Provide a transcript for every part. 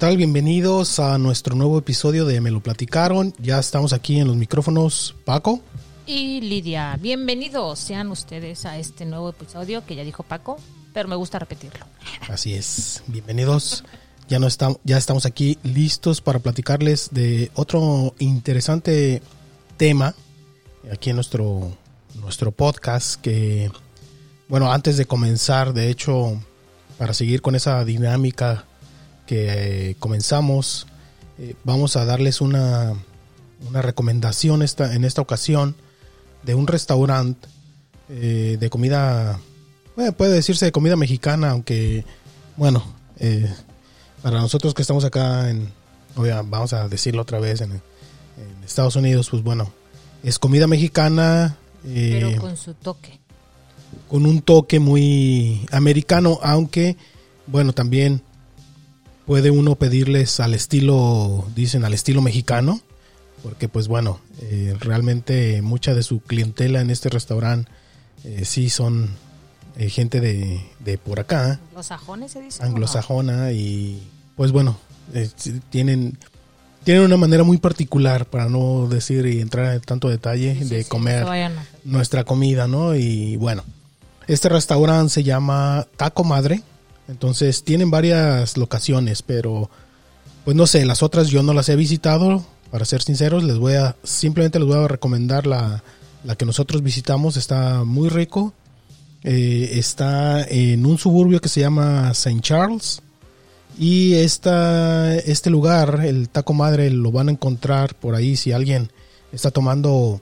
Hola, ¿qué tal? Bienvenidos a nuestro nuevo episodio de Me lo platicaron. Ya estamos aquí en los micrófonos, Paco. Y Lidia, bienvenidos sean ustedes a este nuevo episodio que ya dijo Paco, pero me gusta repetirlo. Así es, bienvenidos. Ya, no estamos, ya estamos aquí listos para platicarles de otro interesante tema aquí en nuestro, nuestro podcast que, bueno, antes de comenzar, de hecho, para seguir con esa dinámica que eh, comenzamos, eh, vamos a darles una, una recomendación esta, en esta ocasión de un restaurante eh, de comida, puede decirse de comida mexicana, aunque, bueno, para nosotros que estamos acá en, vamos a decirlo otra vez, en, en Estados Unidos, pues bueno, es comida mexicana. Pero con su toque. Con un toque muy americano, aunque, bueno, también puede uno pedirles al estilo, dicen al estilo mexicano, porque pues bueno, eh, realmente mucha de su clientela en este restaurante eh, sí son eh, gente de, de, por acá. ¿Anglosajones se dice? Anglosajona y pues bueno, tienen, tienen una manera muy particular, para no decir y entrar en tanto detalle, de comer nuestra comida, ¿no? Y bueno, este restaurante se llama Taco Madre entonces tienen varias locaciones, pero pues no sé, las otras yo no las he visitado, para ser sinceros, les voy a simplemente les voy a recomendar la, la que nosotros visitamos, está muy rico. Eh, está en un suburbio que se llama St. Charles. Y esta, este lugar, el Taco Madre, lo van a encontrar por ahí. Si alguien está tomando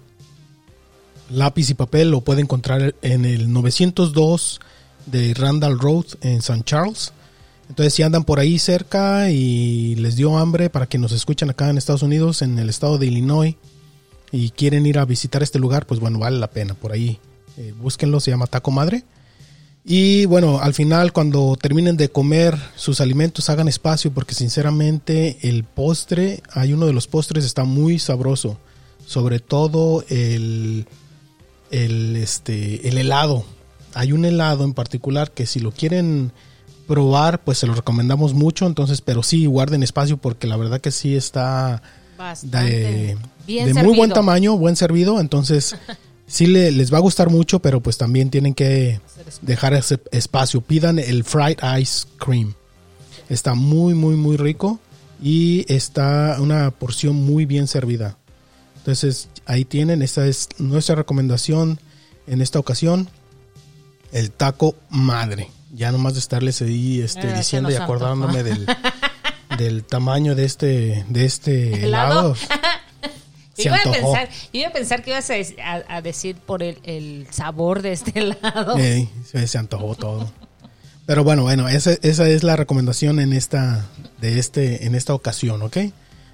lápiz y papel, lo puede encontrar en el 902 de Randall Road en St. Charles. Entonces, si andan por ahí cerca y les dio hambre para que nos escuchen acá en Estados Unidos, en el estado de Illinois, y quieren ir a visitar este lugar, pues bueno, vale la pena. Por ahí eh, búsquenlo, se llama Taco Madre. Y bueno, al final, cuando terminen de comer sus alimentos, hagan espacio, porque sinceramente el postre, hay uno de los postres, está muy sabroso. Sobre todo el, el, este, el helado hay un helado en particular que si lo quieren probar, pues se lo recomendamos mucho. Entonces, pero sí, guarden espacio porque la verdad que sí está de, muy buen tamaño, buen servido. Entonces, sí les va a gustar mucho, pero pues también tienen que dejar ese espacio. Pidan el fried ice cream. Está muy, muy, muy rico y está una porción muy bien servida. Entonces, ahí tienen, esta es nuestra recomendación en esta ocasión el taco madre. Ya nomás de estarles ahí este, diciendo y acordándome del, del, tamaño de este, de este helado. iba a pensar, iba a pensar que ibas a, decir por el, sabor de este helado. Sí, se, antojó todo. Pero bueno, bueno, esa, esa es la recomendación en esta, de este, en esta ocasión, ¿ok?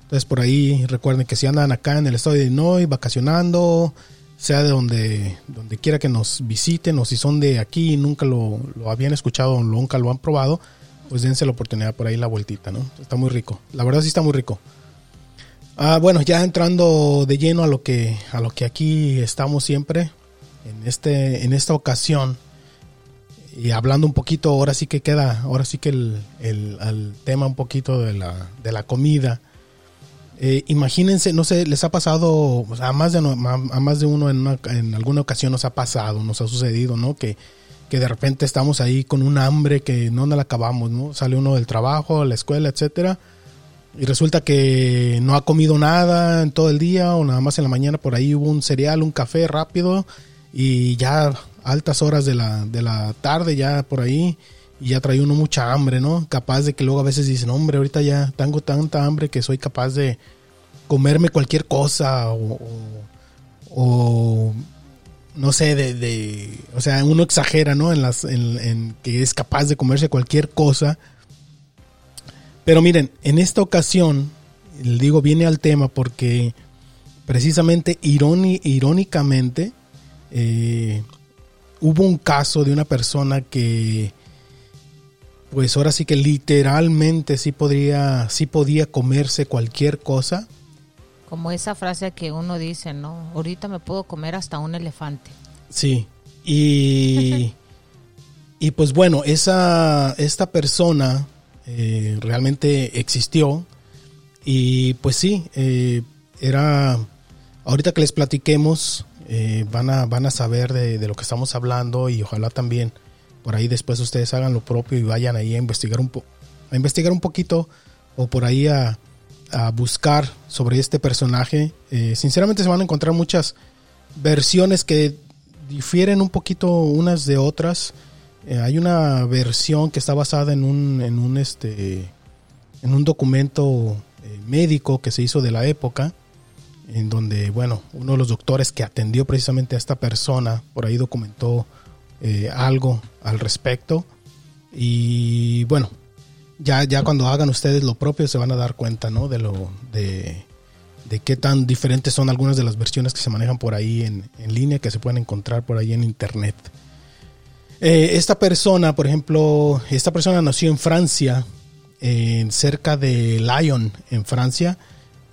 Entonces por ahí recuerden que si andan acá en el estado de Illinois vacacionando, sea de donde, donde quiera que nos visiten o si son de aquí y nunca lo, habían escuchado o nunca lo han probado, pues dense la oportunidad por ahí la vueltita, ¿no? Está muy rico. La verdad sí está muy rico. Ah, bueno, ya entrando de lleno a lo que a lo que aquí estamos siempre en este en esta ocasión y hablando un poquito, ahora sí que queda, ahora sí que el, el, el tema un poquito de la, de la comida eh, imagínense, no sé, les ha pasado, a más de, a más de uno en, en, alguna ocasión nos ha pasado, nos ha sucedido, ¿no? Que, que de repente estamos ahí con un hambre que no nos la acabamos, ¿no? Sale uno del trabajo, la escuela, etcétera, y resulta que no ha comido nada en todo el día o nada más en la mañana por ahí hubo un cereal, un café rápido y ya altas horas de la, de la tarde ya por ahí y ya trae uno mucha hambre, ¿no? Capaz de que luego a veces dicen, hombre, ahorita ya tengo tanta hambre que soy capaz de comerme cualquier cosa o, no sé, de, o sea, uno exagera, ¿no? En, las, en, que es capaz de comerse cualquier cosa. Pero miren, en esta ocasión, le digo, viene al tema porque precisamente irónicamente eh, hubo un caso de una persona que pues ahora sí que literalmente sí podría, sí podía comerse cualquier cosa. Como esa frase que uno dice, ¿no? Ahorita me puedo comer hasta un elefante. Sí. Y, y pues bueno, esa, esta persona eh, realmente existió. Y pues sí, eh, era, ahorita que les platiquemos, eh, van, a, van a saber de, de, lo que estamos hablando y ojalá también por ahí después ustedes hagan lo propio y vayan ahí a investigar un, po a investigar un poquito o por ahí a, a buscar sobre este personaje. sinceramente se van a encontrar muchas versiones que difieren un poquito unas de otras. Eh, hay una versión que está basada en un, en un, este, en un documento eh, médico que se hizo de la época, en donde, bueno, uno de los doctores que atendió precisamente a esta persona, por ahí documentó eh, algo al respecto. Y bueno, ya, ya cuando hagan ustedes lo propio se van a dar cuenta, ¿no? De lo, de, de qué tan diferentes son algunas de las versiones que se manejan por ahí en, en línea, que se pueden encontrar por ahí en internet. Eh, esta persona, por ejemplo, esta persona nació en Francia, en cerca de Lyon, en Francia,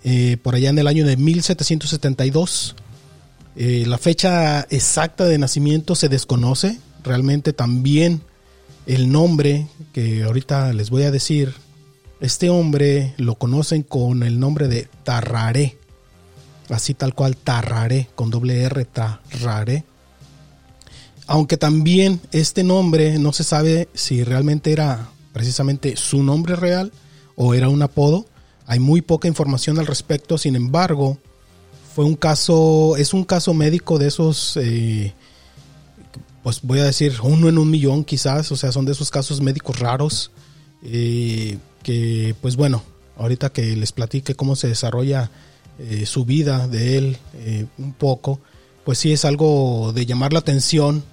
eh, por allá en el año de 1772. Eh, la fecha exacta de nacimiento se desconoce. Realmente también el nombre que ahorita les voy a decir, este hombre lo conocen con el nombre de Tarraré. Así tal cual, Tarraré, con doble R, Tarraré aunque también este nombre no se sabe si realmente era precisamente su nombre real o era un apodo. Hay muy poca información al respecto, sin embargo, fue un caso, es un caso médico de esos, eh, pues voy a decir uno en un millón quizás, o sea, son de esos casos médicos raros, eh, que pues bueno, ahorita que les platique cómo se desarrolla eh, su vida de él un poco, pues sí es algo de llamar la atención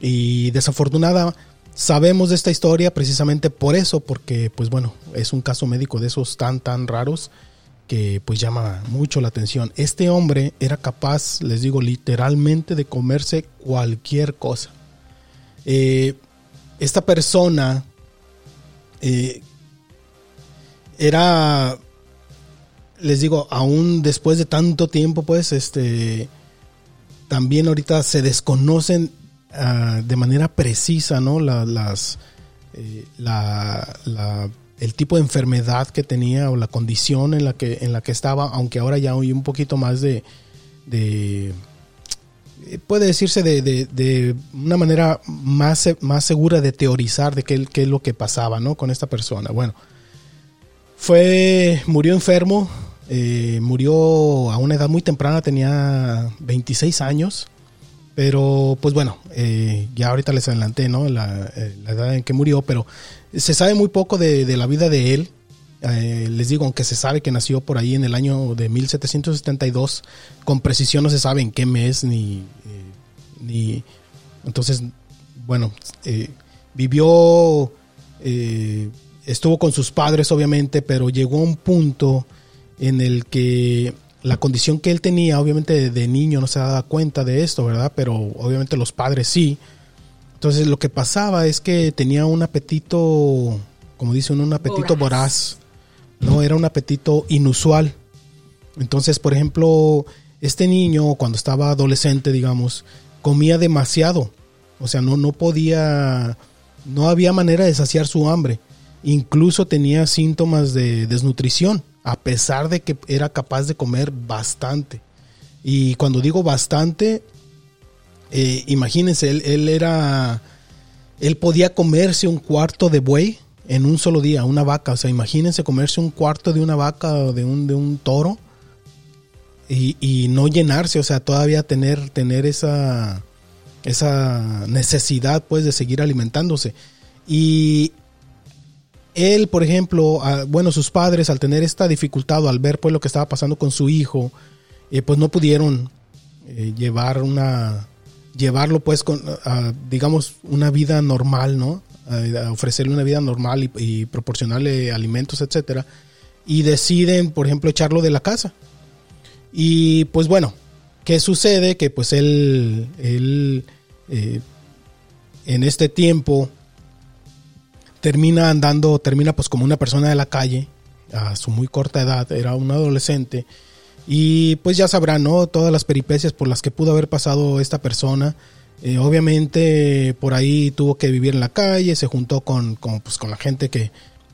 y desafortunada, sabemos de esta historia precisamente por eso, porque pues bueno, es un caso médico de esos tan tan raros que pues llama mucho la atención. Este hombre era capaz, les digo literalmente, de comerse cualquier cosa. Eh, esta persona eh, era, les digo, aún después de tanto tiempo, pues, este, también ahorita se desconocen Ah, de manera precisa, ¿no? las, eh, el tipo de enfermedad que tenía o la condición en la que, en la que estaba, aunque ahora ya hay un poquito más de, de eh, puede decirse de, una manera más, más segura de teorizar de qué, qué, es lo que pasaba, ¿no? Con esta persona. Bueno, fue, murió enfermo, eh, murió a una edad muy temprana, tenía 26 años. Pero, pues bueno, eh, ya ahorita les adelanté, ¿no? La, la, edad en que murió, pero se sabe muy poco de, de la vida de él. Eh, les digo, aunque se sabe que nació por ahí en el año de 1772, con precisión no se sabe en qué mes ni... ni entonces, bueno, vivió, estuvo con sus padres obviamente, pero llegó a un punto en el que la condición que él tenía, obviamente de niño no se daba cuenta de esto, ¿verdad? Pero obviamente los padres sí. Entonces lo que pasaba es que tenía un apetito, como dicen, un apetito voraz. No, era un apetito inusual. Entonces, por ejemplo, este niño cuando estaba adolescente, digamos, comía demasiado. O sea, no, no podía, no había manera de saciar su hambre. Incluso tenía síntomas de desnutrición a pesar de que era capaz de comer bastante. Y cuando digo bastante, eh, imagínense, él, era, él podía comerse un cuarto de buey en un solo día, una vaca. O sea, imagínense comerse un cuarto de una vaca o de un, de un toro y, no llenarse, o sea, todavía tener, tener esa, esa necesidad pues de seguir alimentándose. Y él, por ejemplo, bueno, sus padres al tener esta dificultad o al ver pues lo que estaba pasando con su hijo, eh, pues no pudieron eh, llevar una, llevarlo pues con, digamos, una vida normal, ¿no? A, ofrecerle una vida normal y, proporcionarle alimentos, etcétera. Y deciden, por ejemplo, echarlo de la casa. Y pues bueno, ¿qué sucede? Que pues él, él eh, en este tiempo termina andando, termina pues como una persona de la calle, a su muy corta edad, era un adolescente, y pues ya sabrán, ¿no? Todas las peripecias por las que pudo haber pasado esta persona. Eh, obviamente por ahí tuvo que vivir en la calle, se juntó con, con, pues, con la gente que,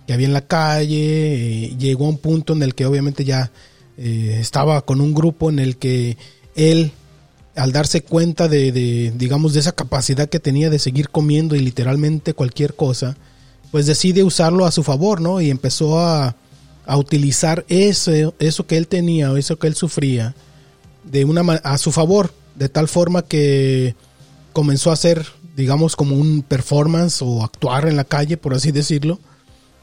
que había en la calle, eh, llegó a un punto en el que obviamente ya eh, estaba con un grupo en el que él, al darse cuenta de, de, digamos, de esa capacidad que tenía de seguir comiendo y literalmente cualquier cosa, pues decide usarlo a su favor, ¿no? Y empezó a, a utilizar eso, eso que él tenía o eso que él sufría de una a su favor, de tal forma que comenzó a hacer, digamos, como un performance o actuar en la calle, por así decirlo,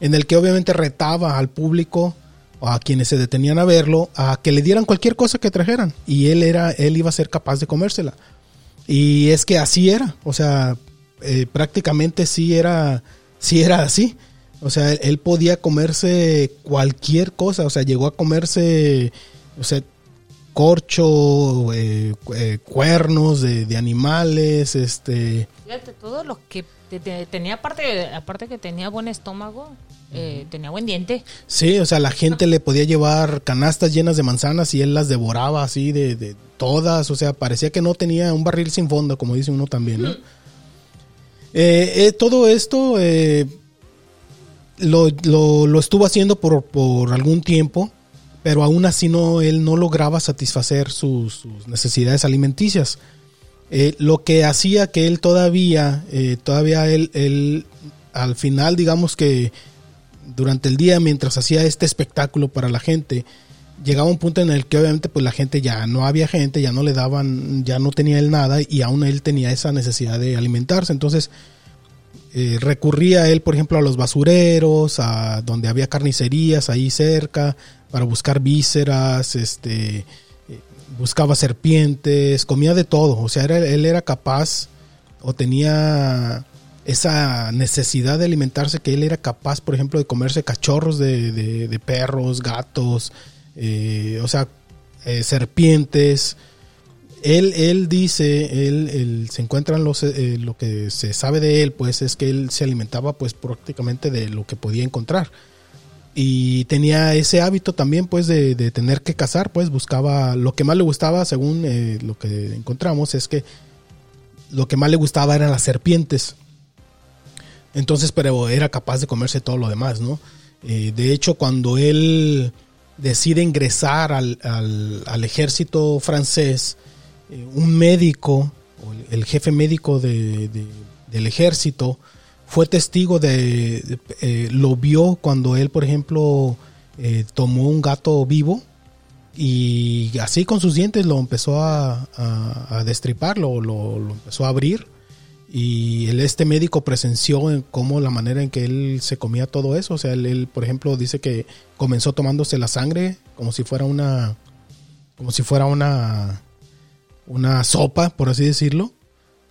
en el que obviamente retaba al público o a quienes se detenían a verlo a que le dieran cualquier cosa que trajeran y él era él iba a ser capaz de comérsela. Y es que así era, o sea, eh, prácticamente sí era sí era así. O sea, él podía comerse cualquier cosa, o sea, llegó a comerse, o sea, corcho, eh, eh, cuernos de, animales, este... Fíjate, todo lo que tenía, aparte, aparte que tenía buen estómago, eh, tenía buen diente. Sí, o sea, la gente le podía llevar canastas llenas de manzanas y él las devoraba así de, todas, o sea, parecía que no tenía un barril sin fondo, como dice uno también, ¿no? todo esto lo, lo, estuvo haciendo por, por algún tiempo pero aún así no, él no lograba satisfacer sus, necesidades alimenticias. Eh, lo que hacía que él todavía, eh, todavía él, él, al final, digamos que durante el día, mientras hacía este espectáculo para la gente, llegaba un punto en el que obviamente pues la gente ya no había gente, ya no le daban, ya no tenía él nada y aún él tenía esa necesidad de alimentarse. Entonces eh, recurría él, por ejemplo, a los basureros, a donde había carnicerías ahí cerca, para buscar vísceras, este, eh, buscaba serpientes, comía de todo, o sea, él era capaz o tenía esa necesidad de alimentarse que él era capaz, por ejemplo, de comerse cachorros de, perros, gatos, eh, o sea, eh, serpientes. Él, él dice, él, se encuentran los, lo que se sabe de él, pues es que él se alimentaba pues prácticamente de lo que podía encontrar. Y tenía ese hábito también pues de, tener que cazar pues buscaba lo que más le gustaba según eh, lo que encontramos es que lo que más le gustaba eran las serpientes. Entonces pero era capaz de comerse todo lo demás no eh, de hecho cuando él decide ingresar al, al, ejército francés eh, un médico el jefe médico de, del ejército fue testigo de, eh, lo vio cuando él, por ejemplo, eh, tomó un gato vivo y así con sus dientes lo empezó a, a, destripar, lo, empezó a abrir. Y él, este médico presenció en cómo la manera en que él se comía todo eso, o sea, él, por ejemplo, dice que comenzó tomándose la sangre como si fuera una, como si fuera una, una sopa, por así decirlo,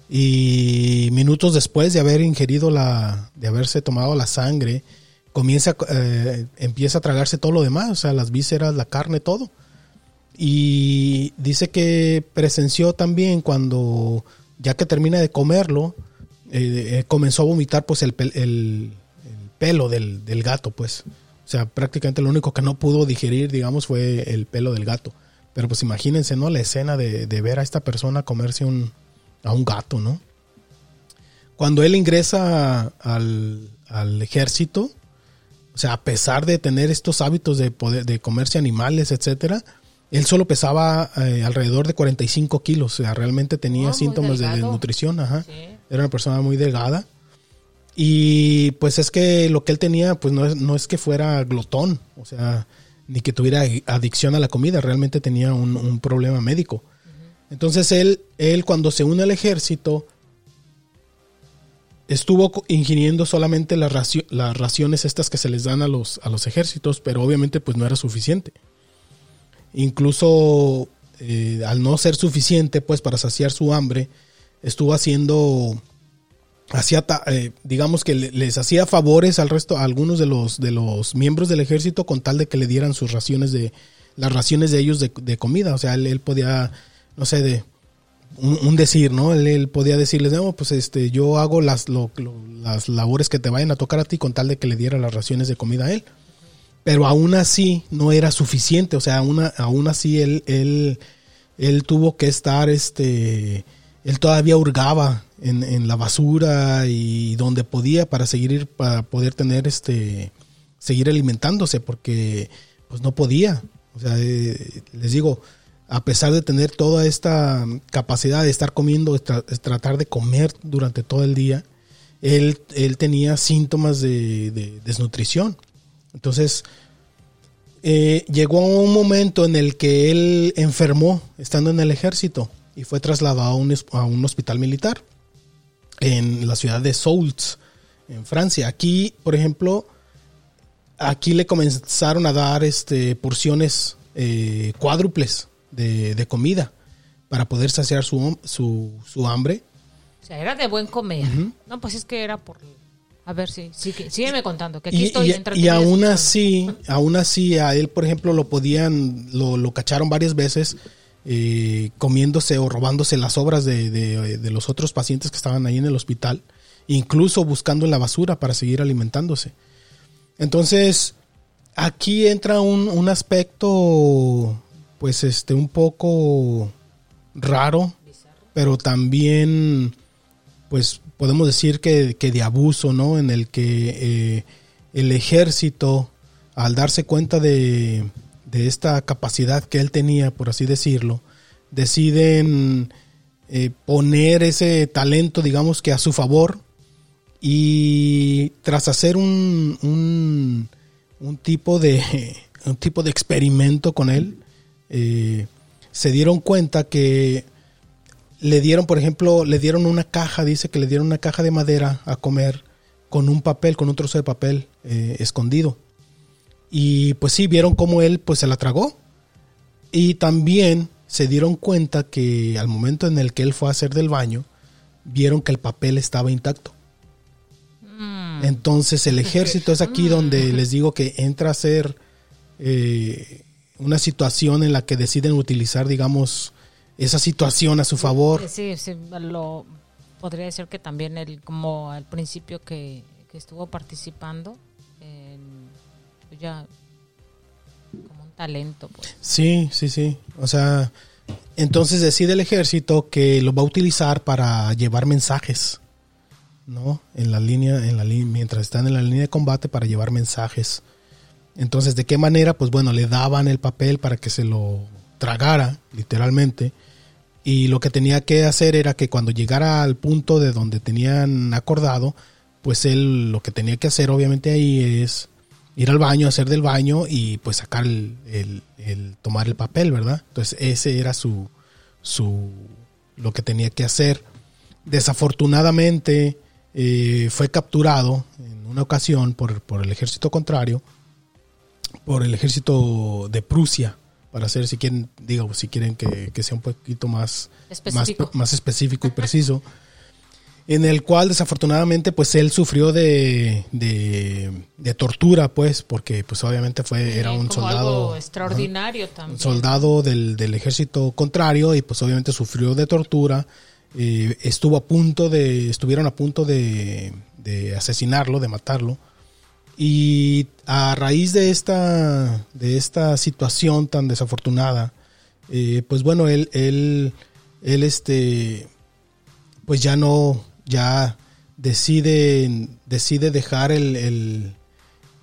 y minutos después de haber ingerido la, de haberse tomado la sangre, comienza, eh, empieza a tragarse todo lo demás, o sea, las vísceras, la carne, todo. Y dice que presenció también cuando, ya que termina de comerlo, eh, eh, comenzó a vomitar pues el, el, pelo del, del, gato, pues. O sea, prácticamente lo único que no pudo digerir, digamos, fue el pelo del gato. Pero pues imagínense, ¿no? La escena de, de ver a esta persona comerse un, a un gato, ¿no? Cuando él ingresa al, ejército, o sea, a pesar de tener estos hábitos de, poder, de comerse animales, etcétera, él solo pesaba eh, alrededor de 45 kilos, o sea, realmente tenía oh, síntomas de desnutrición, ajá. Era una persona muy delgada. Y pues es que lo que él tenía, pues no es, no es que fuera glotón, o sea, ni que tuviera adicción a la comida, realmente tenía un, un problema médico. Entonces él, él cuando se une al ejército, estuvo ingiriendo solamente las, raciones estas que se les dan a los, a los ejércitos, pero obviamente pues no era suficiente. Incluso eh, al no ser suficiente pues para saciar su hambre, estuvo haciendo, hacía, eh, digamos que les hacía favores al resto, a algunos de los, de los miembros del ejército con tal de que le dieran sus raciones de, las raciones de ellos de, comida. O sea, él, él podía no sé, de un, decir, ¿no? Él, podía decirles, no, pues este, yo hago las, las labores que te vayan a tocar a ti con tal de que le diera las raciones de comida a él. Pero aún así no era suficiente, o sea, aún, aún así él, él, él tuvo que estar, este, él todavía hurgaba en, en, la basura y donde podía para seguir, para poder tener este, seguir alimentándose porque pues no podía. O sea, eh, les digo, a pesar de tener toda esta capacidad de estar comiendo, tratar de comer durante todo el día, él, él tenía síntomas de, desnutrición. Entonces, eh, llegó un momento en el que él enfermó estando en el ejército y fue trasladado a un, a un hospital militar en la ciudad de Soultz, en Francia. Aquí, por ejemplo, aquí le comenzaron a dar este, porciones eh, cuádruples de, comida para poder saciar su, su, hambre. O sea, era de buen comer. No, pues es que era por... A ver, sí, sí sígueme contando, que aquí estoy Y, y aún así, aún así, a él, por ejemplo, lo podían, lo, lo cacharon varias veces eh, comiéndose o robándose las obras de, de, los otros pacientes que estaban ahí en el hospital, incluso buscando en la basura para seguir alimentándose. Entonces, aquí entra un, un aspecto, pues, este, un poco raro, pero también, pues, podemos decir que, de abuso, ¿no? En el que eh, el ejército, al darse cuenta de, de, esta capacidad que él tenía, por así decirlo, deciden eh, poner ese talento, digamos que a su favor, y tras hacer un, un, tipo, de, un tipo de experimento con él, eh, se dieron cuenta que le dieron, por ejemplo, le dieron una caja, dice que le dieron una caja de madera a comer con un papel, con un trozo de papel eh, escondido. Y pues sí, vieron cómo él pues se la tragó. Y también se dieron cuenta que al momento en el que él fue a hacer del baño, vieron que el papel estaba intacto. Mm. Entonces el ejército es aquí donde mm. les digo que entra a ser eh, una situación en la que deciden utilizar, digamos, esa situación a su favor. Sí, sí, lo podría decir que también él, como al principio que, estuvo participando, pues ya talento. Pues. Sí, sí, sí. O sea, entonces decide el ejército que lo va a utilizar para llevar mensajes ¿no? En la línea, en la mientras están en la línea de combate para llevar mensajes. Entonces, ¿de qué manera? Pues bueno, le daban el papel para que se lo tragara, literalmente. Y lo que tenía que hacer era que cuando llegara al punto de donde tenían acordado, pues él lo que tenía que hacer obviamente ahí es ir al baño, hacer del baño y pues sacar el, el tomar el papel, ¿verdad? Entonces ese era su, su, lo que tenía que hacer. Desafortunadamente, eh, fue capturado en una ocasión por, el ejército contrario, por el ejército de Prusia, para hacer, si quieren, digo, si quieren que, sea un poquito más específico. Más, específico y preciso, en el cual desafortunadamente pues él sufrió de, de, tortura, pues, porque pues obviamente fue, era un soldado... extraordinario también. soldado del, del ejército contrario y pues obviamente sufrió de tortura eh, estuvo a punto de, estuvieron a punto de, asesinarlo, de matarlo. Y a raíz de esta, de esta situación tan desafortunada, eh, pues bueno, él, él, él, este, pues ya no, ya decide, decide dejar el,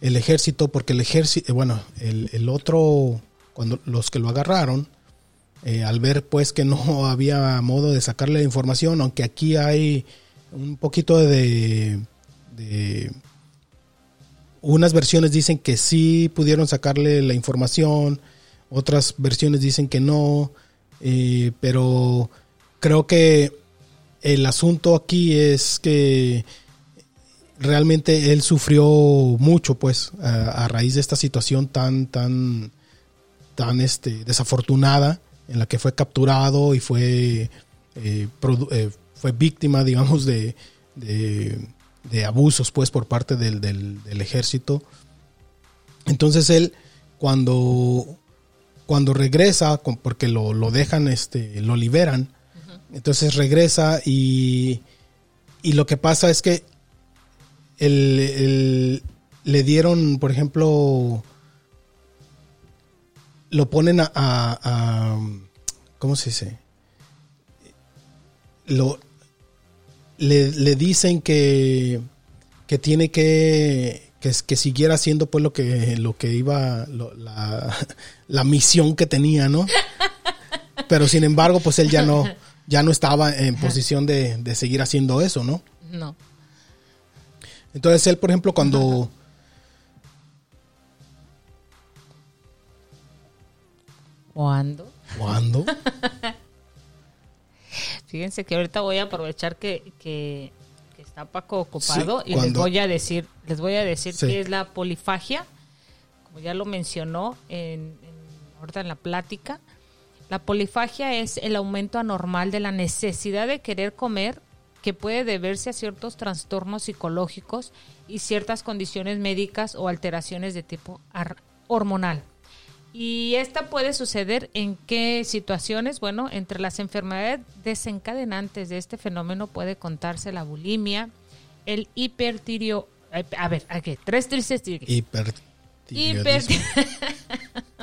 el, ejército, porque el ejército, bueno, el, el otro, cuando los que lo agarraron, eh, al ver pues que no había modo de sacarle la información, aunque aquí hay un poquito de, unas versiones dicen que sí pudieron sacarle la información, otras versiones dicen que no, eh, pero creo que el asunto aquí es que realmente él sufrió mucho pues a, raíz de esta situación tan tan tan este desafortunada en la que fue capturado y fue, eh, eh, fue víctima, digamos, de, de, abusos pues por parte del, del, ejército. Entonces él, cuando, cuando regresa, porque lo, lo dejan, este, lo liberan, entonces regresa y, y lo que pasa es que el, le dieron, por ejemplo, lo ponen a, ¿cómo se dice? Lo, le, dicen que, que tiene que, que, que siguiera haciendo pues lo que, lo que iba, la, la misión que tenía, ¿no? Pero sin embargo, pues él ya no, ya no estaba en posición de, de seguir haciendo eso, ¿no? No. Entonces él, por ejemplo, cuando... ¿Cuándo? ¿Cuándo? Fíjense que ahorita voy a aprovechar que, que, está Paco ocupado y les voy a decir, les voy a decir qué es la polifagia, como ya lo mencionó en, en, ahorita en la plática. La polifagia es el aumento anormal de la necesidad de querer comer que puede deberse a ciertos trastornos psicológicos y ciertas condiciones médicas o alteraciones de tipo hormonal. Y esta puede suceder en qué situaciones? Bueno, entre las enfermedades desencadenantes de este fenómeno puede contarse la bulimia, el hipertirio... A ver, aquí, tres tristes... Hipertiroidismo.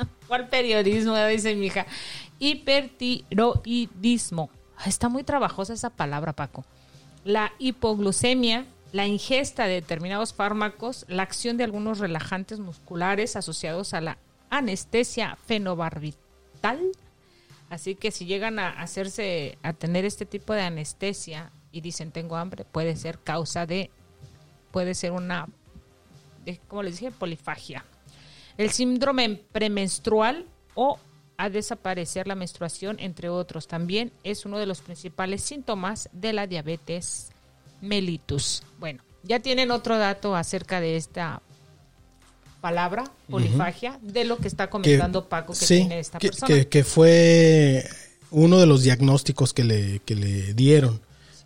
¿Cuál periodismo? Dice mi hija. Hipertiroidismo. Está muy trabajosa esa palabra, Paco. La hipoglucemia, la ingesta de determinados fármacos, la acción de algunos relajantes musculares asociados a la anestesia fenobarbital. Así que si llegan a hacerse, a tener este tipo de anestesia y dicen tengo hambre, puede ser causa de, puede ser una, como les dije, polifagia. El síndrome premenstrual o a desaparecer la menstruación, entre otros, también es uno de los principales síntomas de la diabetes mellitus. Bueno, ya tienen otro dato acerca de esta palabra, polifagia, de lo que está comentando Paco que tiene esta persona. Que, fue uno de los diagnósticos que le, que le dieron,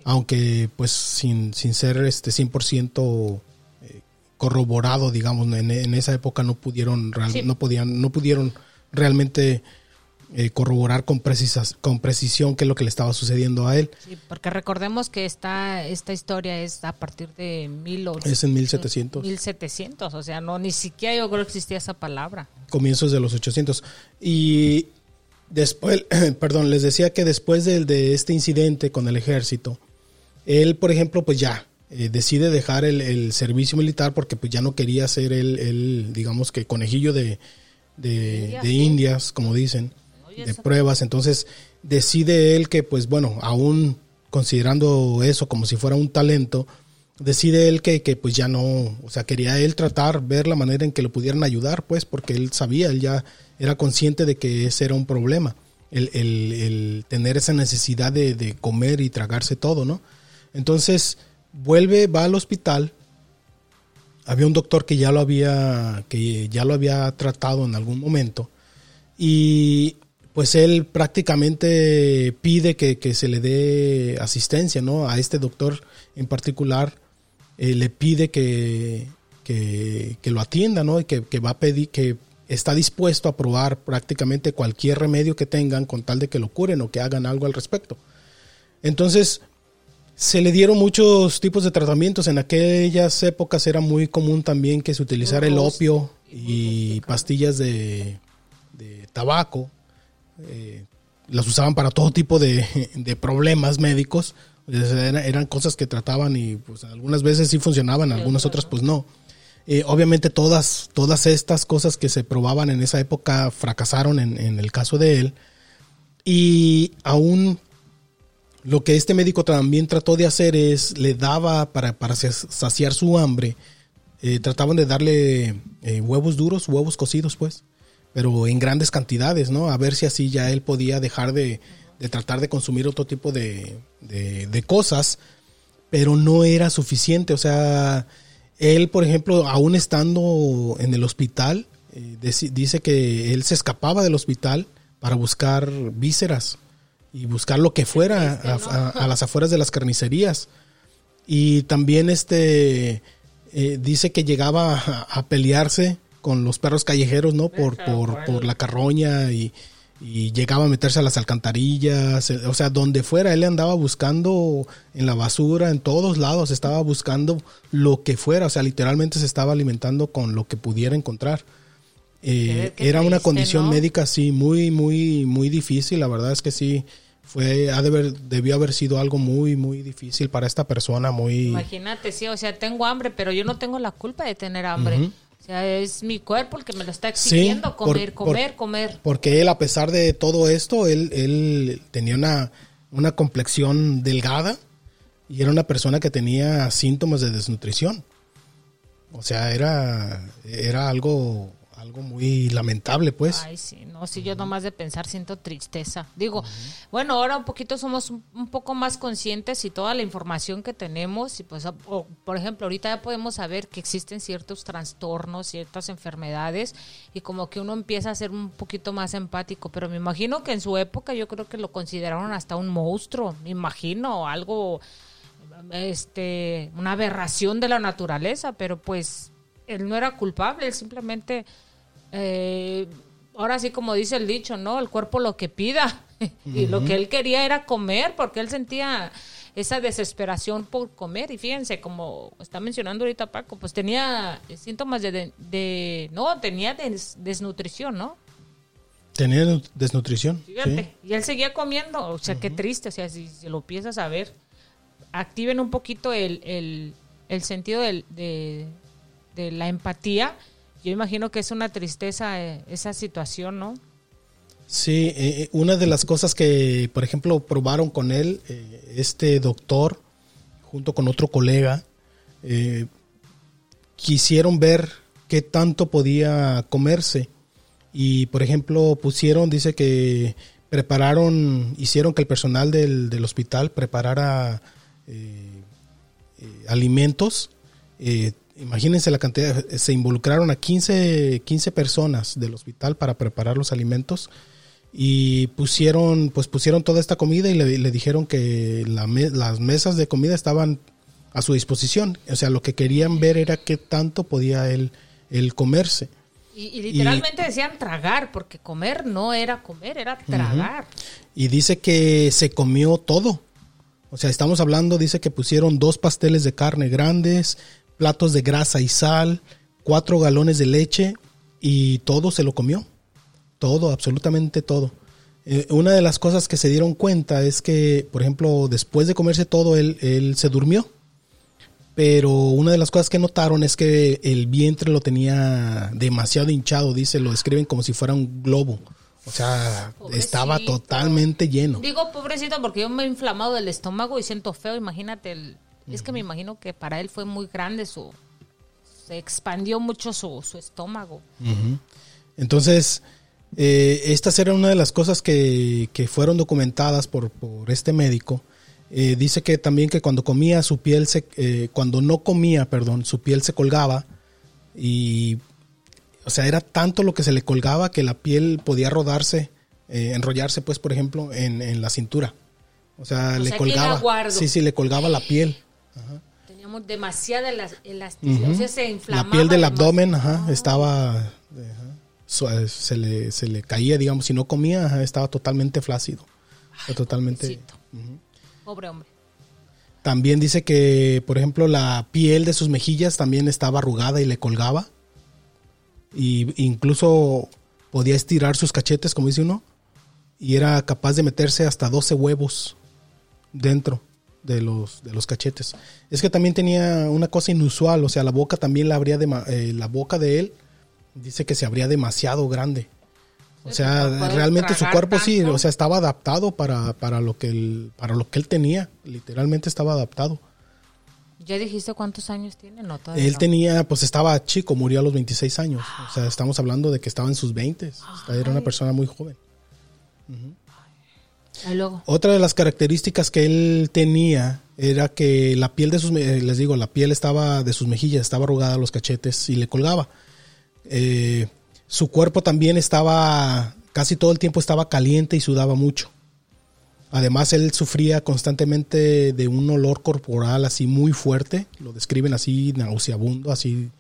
aunque pues sin, sin ser este 100% eh, corroborado, digamos, en, en, esa época no pudieron, no podían, no pudieron realmente eh, corroborar con, precisas, con precisión qué es lo que le estaba sucediendo a él. Sí, porque recordemos que esta, esta historia es a partir de mil Es en 1700. 1700, o sea, no ni siquiera yo creo que existía esa palabra. Comienzos de los 800. Y después, perdón, les decía que después de, de este incidente con el ejército, él, por ejemplo, pues ya eh, decide dejar el, servicio militar porque pues ya no quería ser el, digamos que conejillo de, de, de indias, como dicen de pruebas. Entonces decide él que, pues bueno, aún considerando eso como si fuera un talento, decide él que, que, pues ya no, o sea, quería él tratar, ver la manera en que lo pudieran ayudar, pues porque él sabía, él ya era consciente de que ese era un problema, el, el, el tener esa necesidad de, de, comer y tragarse todo, ¿no? Entonces vuelve, va al hospital, había un doctor que ya lo había, que ya lo había tratado en algún momento, y pues él prácticamente pide que, se le dé asistencia, ¿no? A este doctor en particular eh, le pide que, que, lo atienda, ¿no? Y que, va a pedir, que está dispuesto a probar prácticamente cualquier remedio que tengan con tal de que lo curen o que hagan algo al respecto. Entonces, se le dieron muchos tipos de tratamientos. En aquellas épocas era muy común también que se utilizara el opio y pastillas de, de tabaco eh, las usaban para todo tipo de, problemas médicos. Eran, cosas que trataban y pues algunas veces sí funcionaban, algunas otras pues no. Eh, obviamente todas, todas estas cosas que se probaban en esa época fracasaron en, el caso de él. Y aún lo que este médico también trató de hacer es, le daba para, para saciar su hambre, eh, trataban de darle huevos duros, huevos cocidos pues pero en grandes cantidades, ¿no? A ver si así ya él podía dejar de, tratar de consumir otro tipo de, cosas, pero no era suficiente. O sea, él, por ejemplo, aún estando en el hospital, eh, dice que él se escapaba del hospital para buscar vísceras y buscar lo que fuera a, las afueras de las carnicerías. Y también este eh, dice que llegaba a pelearse con los perros callejeros, ¿no? Por, por, por la carroña y, llegaba a meterse a las alcantarillas, eh, o sea, donde fuera, él andaba buscando en la basura, en todos lados, estaba buscando lo que fuera, o sea, literalmente se estaba alimentando con lo que pudiera encontrar. Eh, era una condición médica, sí, muy, muy, muy difícil, la verdad es que sí, fue, ha de haber, debió haber sido algo muy, muy difícil para esta persona, muy... Imagínate, sí, o sea, tengo hambre, pero yo no tengo la culpa de tener hambre. O sea, es mi cuerpo el que me lo está exigiendo, comer, comer, comer. Porque él, a pesar de todo esto, él, él tenía una, una complexión delgada y era una persona que tenía síntomas de desnutrición. O sea, era, era algo algo muy lamentable, pues. Ay, sí, no, si yo nomás de pensar siento tristeza. Digo, bueno, ahora un poquito somos un, poco más conscientes y toda la información que tenemos, y pues, por ejemplo, ahorita ya podemos saber que existen ciertos trastornos, ciertas enfermedades, y como que uno empieza a ser un poquito más empático, pero me imagino que en su época yo creo que lo consideraron hasta un monstruo, me imagino, algo, este, una aberración de la naturaleza, pero pues él no era culpable, él simplemente eh, ahora sí como dice el dicho, ¿no? El cuerpo lo que pida. y lo que él quería era comer, porque él sentía esa desesperación por comer. Y fíjense, como está mencionando ahorita Paco, pues tenía síntomas de, no, tenía desnutrición, ¿no? Tenía desnutrición. Fíjate, y él seguía comiendo, o sea, qué triste, o sea, si, se lo empiezas a ver, activen un poquito el, sentido de, de la empatía yo imagino que es una tristeza eh, esa situación, ¿no? Sí, eh, eh, una de las cosas que, por ejemplo, probaron con él, este doctor, junto con otro colega, quisieron ver qué tanto podía comerse. Y, por ejemplo, pusieron, dice que prepararon, hicieron que el personal del, del hospital preparara alimentos imagínense la cantidad, se involucraron a 15, 15 personas del hospital para preparar los alimentos y pusieron, pues pusieron toda esta comida y le, dijeron que las mesas de comida estaban a su disposición. O sea, lo que querían ver era qué tanto podía él, comerse. Y, literalmente decían tragar, porque comer no era comer, era tragar. Y dice que se comió todo. O sea, estamos hablando, dice que pusieron dos pasteles de carne grandes, platos de grasa y sal, cuatro galones de leche y todo se lo comió. Todo, absolutamente todo. Eh, una de las cosas que se dieron cuenta es que, por ejemplo, después de comerse todo, él, él se durmió. Pero una de las cosas que notaron es que el vientre lo tenía demasiado hinchado, dice, lo describen como si fuera un globo. O sea, estaba totalmente lleno. Digo pobrecito porque yo me he inflamado del estómago y siento feo. Imagínate el, es que me imagino que para él fue muy grande su... Se expandió mucho su, estómago. Entonces, eh, estas eran una de las cosas que, fueron documentadas por, este médico. Eh, dice que también que cuando comía su piel se, eh, cuando no comía, perdón, su piel se colgaba y, o sea, era tanto lo que se le colgaba que la piel podía rodarse, enrollarse, pues, por ejemplo, en, la cintura. O sea, le colgaba. Sí, sí, le colgaba la piel. Teníamos demasiada elasticidad, se inflamaba. La piel del abdomen estaba, se, le, se le caía, digamos, si no comía, estaba totalmente flácido. totalmente. Pobre hombre. También dice que, por ejemplo, la piel de sus mejillas también estaba arrugada y le colgaba. Y incluso podía estirar sus cachetes, como dice uno, y era capaz de meterse hasta 12 huevos dentro de los, de los cachetes. Es que también tenía una cosa inusual, o sea, la boca también la abría de, eh, la boca de él dice que se abría demasiado grande. O sea, realmente su cuerpo sí, o sea, estaba adaptado para, para, lo que él, para lo que él tenía, literalmente estaba adaptado. ¿Ya dijiste cuántos años tiene? No, él tenía, pues estaba chico, murió a los 26 años. O sea, estamos hablando de que estaba en sus 20. era una persona muy joven. Otra de las características que él tenía era que la piel de sus, eh, les digo, la piel estaba de sus mejillas, estaba arrugada los cachetes y le colgaba. Eh, su cuerpo también estaba, casi todo el tiempo estaba caliente y sudaba mucho. Además, él sufría constantemente de un olor corporal así muy fuerte, lo describen así nauseabundo, así,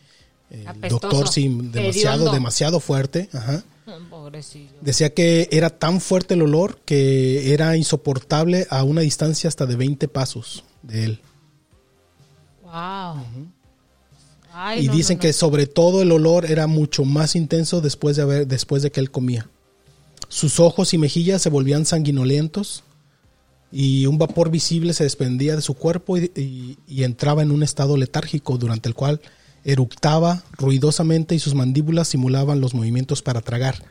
el doctor, sí, demasiado, demasiado fuerte. Ajá. Decía que era tan fuerte el olor que era insoportable a una distancia hasta de 20 pasos de él. Wow. y dicen que sobre todo el olor era mucho más intenso después de haber después de que él comía. Sus ojos y mejillas se volvían sanguinolentos, y un vapor visible se desprendía de su cuerpo y, entraba en un estado letárgico durante el cual eructaba ruidosamente y sus mandíbulas simulaban los movimientos para tragar.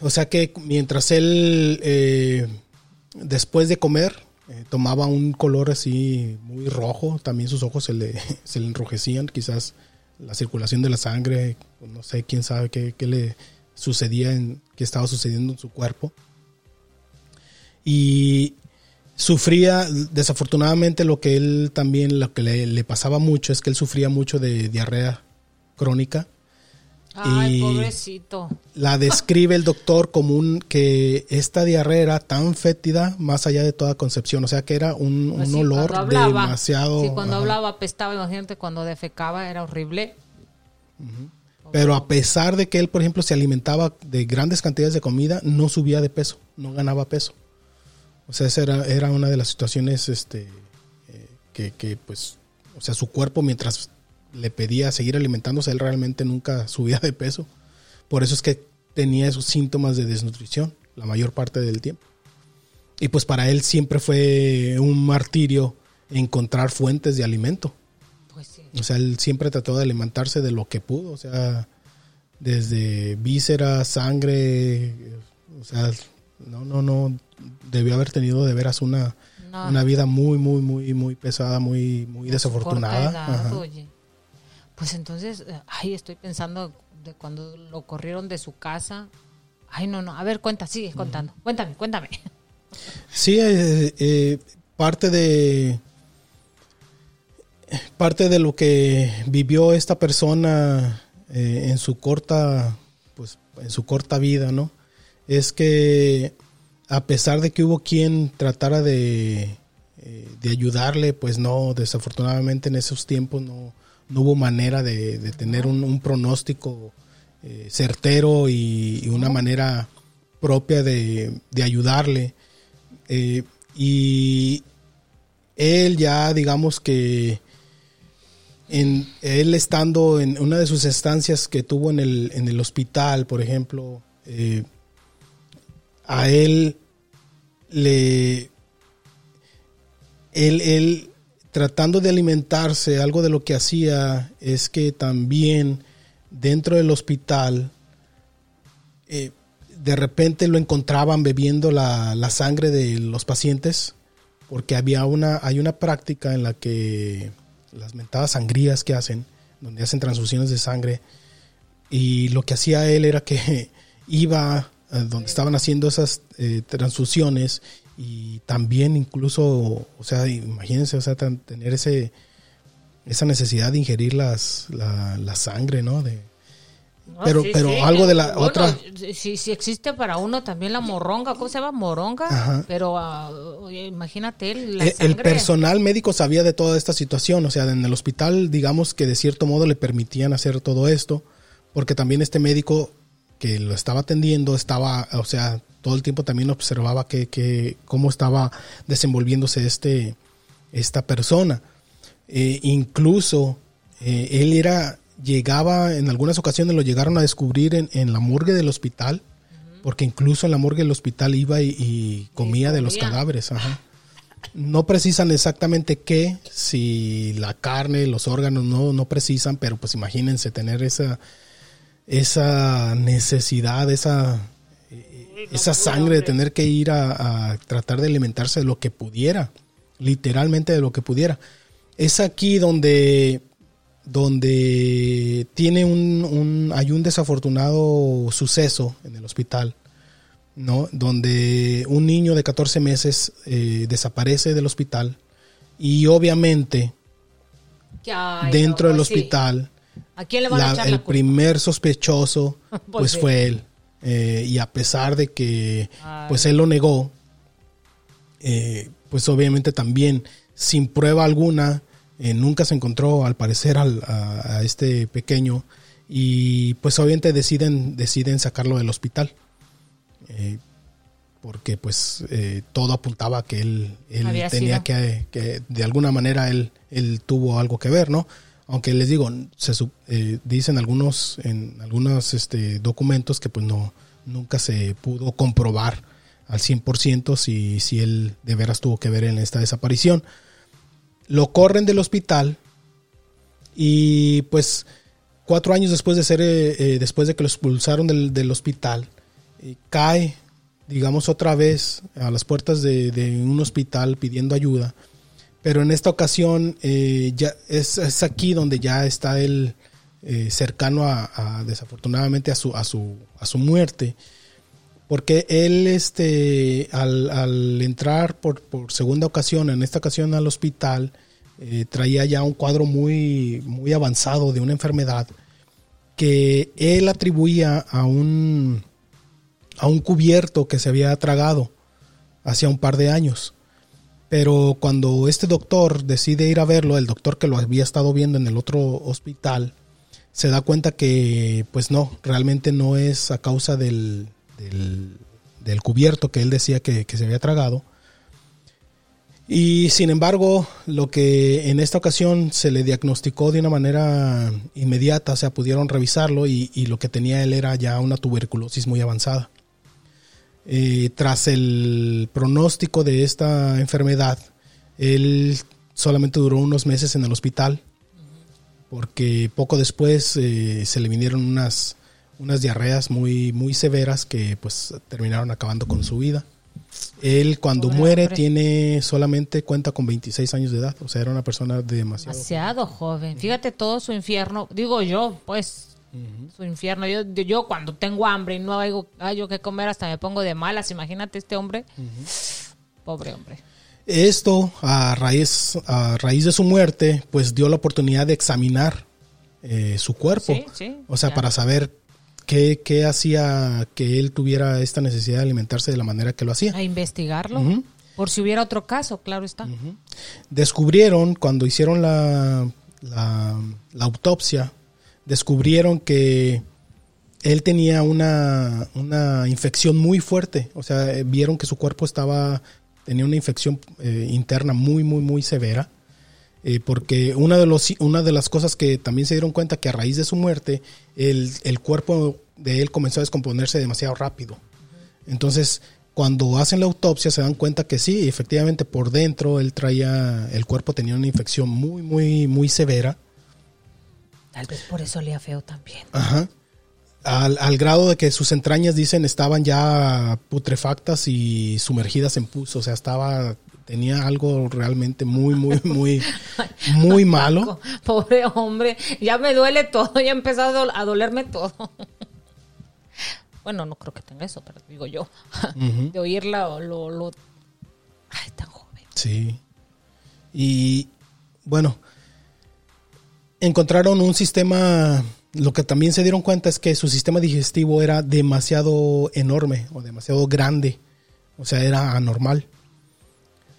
O sea que mientras él, eh, después de comer, eh, tomaba un color así muy rojo, también sus ojos se le, se enrojecían, quizás la circulación de la sangre, no sé, quién sabe qué, qué le sucedía, en, qué estaba sucediendo en su cuerpo y sufría, desafortunadamente lo que él también, lo que le, pasaba mucho es que él sufría mucho de diarrea crónica. Ay, pobrecito. La describe el doctor como un que esta diarrea era tan fétida más allá de toda concepción, o sea que era un, pues olor demasiado. Sí, cuando hablaba apestaba, imagínate, cuando defecaba era horrible. Pero a pesar de que él, por ejemplo, se alimentaba de grandes cantidades de comida, no subía de peso, no ganaba peso. O sea, esa era, era una de las situaciones este, eh, que, pues, o sea, su cuerpo mientras le pedía seguir alimentándose, él realmente nunca subía de peso. Por eso es que tenía esos síntomas de desnutrición la mayor parte del tiempo. Y pues para él siempre fue un martirio encontrar fuentes de alimento. Pues sí. O sea, él siempre trató de alimentarse de lo que pudo, o sea, desde vísceras, sangre, o sea, no, no, no, debió haber tenido de veras una, una vida muy, muy, muy, muy pesada, muy, muy desafortunada. Pues entonces, eh, ay, estoy pensando de cuando lo corrieron de su casa. Ay, no, no, a ver, cuenta, sigue contando. Cuéntame, cuéntame. Sí, eh, eh, parte de parte de lo que vivió esta persona en su corta pues en su corta vida, ¿no? Es que a pesar de que hubo quien tratara de, eh, de ayudarle, pues no, desafortunadamente en esos tiempos no, no hubo manera de, tener un, pronóstico eh, certero y, una manera propia de, ayudarle. Eh, y él ya, digamos que en, él estando en una de sus estancias que tuvo en el, en el hospital, por ejemplo, a él le... Él, tratando de alimentarse, algo de lo que hacía es que también dentro del hospital, eh, de repente lo encontraban bebiendo la, sangre de los pacientes, porque había una, hay una práctica en la que las mentadas sangrías que hacen, donde hacen transfusiones de sangre, y lo que hacía él era que iba donde estaban haciendo esas eh, transfusiones y también incluso, o sea, imagínense, o sea, tener ese esa necesidad de ingerir las, la, sangre, ¿no? De, pero pero algo de la otra. si, si existe para uno también la moronga cómo se llama moronga pero ah, imagínate el, el, personal médico sabía de toda esta situación o sea en el hospital digamos que de cierto modo le permitían hacer todo esto porque también este médico que lo estaba atendiendo estaba, o sea, todo el tiempo también observaba que, que cómo estaba desenvolviéndose este, esta persona. Eh, incluso eh, él era, llegaba, en algunas ocasiones lo llegaron a descubrir en, la morgue del hospital, porque incluso en la morgue del hospital iba y, comía, de los cadáveres. No precisan exactamente qué, si la carne, los órganos, no, no precisan, pero pues imagínense tener esa esa necesidad, esa, esa sangre de tener que ir a, tratar de alimentarse de lo que pudiera, literalmente de lo que pudiera. Es aquí donde, donde tiene un, hay un desafortunado suceso en el hospital, ¿no? Donde un niño de 14 meses eh, desaparece del hospital y obviamente dentro del pues hospital ¿A quién le van a echar El primer sospechoso, pues, pues fue él. Eh, y a pesar de que, pues él lo negó, eh, pues obviamente también, sin prueba alguna, eh, nunca se encontró, al parecer, a, este pequeño. Y pues obviamente deciden, deciden sacarlo del hospital. porque pues todo apuntaba a que él, tenía que, que, de alguna manera, él, él tuvo algo que ver, ¿no? Aunque les digo, se eh, dicen algunos en algunos este, documentos que pues no nunca se pudo comprobar al 100% si, si él de veras tuvo que ver en esta desaparición. Lo corren del hospital y pues cuatro años después de ser, eh, eh, después de que lo expulsaron del, hospital, eh, cae, digamos otra vez, a las puertas de, un hospital pidiendo ayuda. Pero en esta ocasión ya es, aquí donde ya está él cercano a, desafortunadamente a su, a su, a su muerte porque él este al, entrar por, segunda ocasión, en esta ocasión al hospital, eh, traía ya un cuadro muy, muy avanzado de una enfermedad que él atribuía a un, a un cubierto que se había tragado hacía un par de años. Pero cuando este doctor decide ir a verlo, el doctor que lo había estado viendo en el otro hospital, se da cuenta que pues no, realmente no es a causa del, del, cubierto que él decía que, se había tragado. Y sin embargo, lo que en esta ocasión se le diagnosticó de una manera inmediata, o sea, pudieron revisarlo y, lo que tenía él era ya una tuberculosis muy avanzada. Eh, tras el pronóstico de esta enfermedad, él solamente duró unos meses en el hospital, porque poco después eh, se le vinieron unas unas diarreas muy, muy severas que pues terminaron acabando con su vida. Él cuando muere tiene solamente cuenta con 26 años de edad, o sea, era una persona demasiado demasiado joven. Fíjate todo su infierno, digo yo, pues su infierno. Yo, yo cuando tengo hambre y no hay algo que comer hasta me pongo de malas. Imagínate este hombre, pobre hombre. Esto a raíz a raíz de su muerte, pues dio la oportunidad de examinar eh, su cuerpo, o sea, para saber ¿Qué, hacía que él tuviera esta necesidad de alimentarse de la manera que lo hacía? A investigarlo. Por si hubiera otro caso, claro está. Descubrieron, cuando hicieron la, la, autopsia, descubrieron que él tenía una, una, infección muy fuerte. O sea, vieron que su cuerpo estaba, tenía una infección eh, interna muy, muy, muy severa. Eh, porque una de, los, una de las cosas que también se dieron cuenta que a raíz de su muerte, el, el cuerpo de él comenzó a descomponerse demasiado rápido. Entonces, cuando hacen la autopsia se dan cuenta que sí, efectivamente por dentro él traía, el cuerpo tenía una infección muy, muy, muy severa. Tal vez por eso olía feo también. Ajá. Al, al, grado de que sus entrañas, dicen, estaban ya putrefactas y sumergidas en pus. O sea, estaba tenía algo realmente muy, muy, muy, muy malo. Pobre hombre, ya me duele todo, ya ha empezado a dolerme todo. Bueno, no creo que tenga eso, pero digo yo, de oírla lo, lo... Ay, tan joven. Sí. Y bueno, encontraron un sistema, lo que también se dieron cuenta es que su sistema digestivo era demasiado enorme o demasiado grande, o sea, era anormal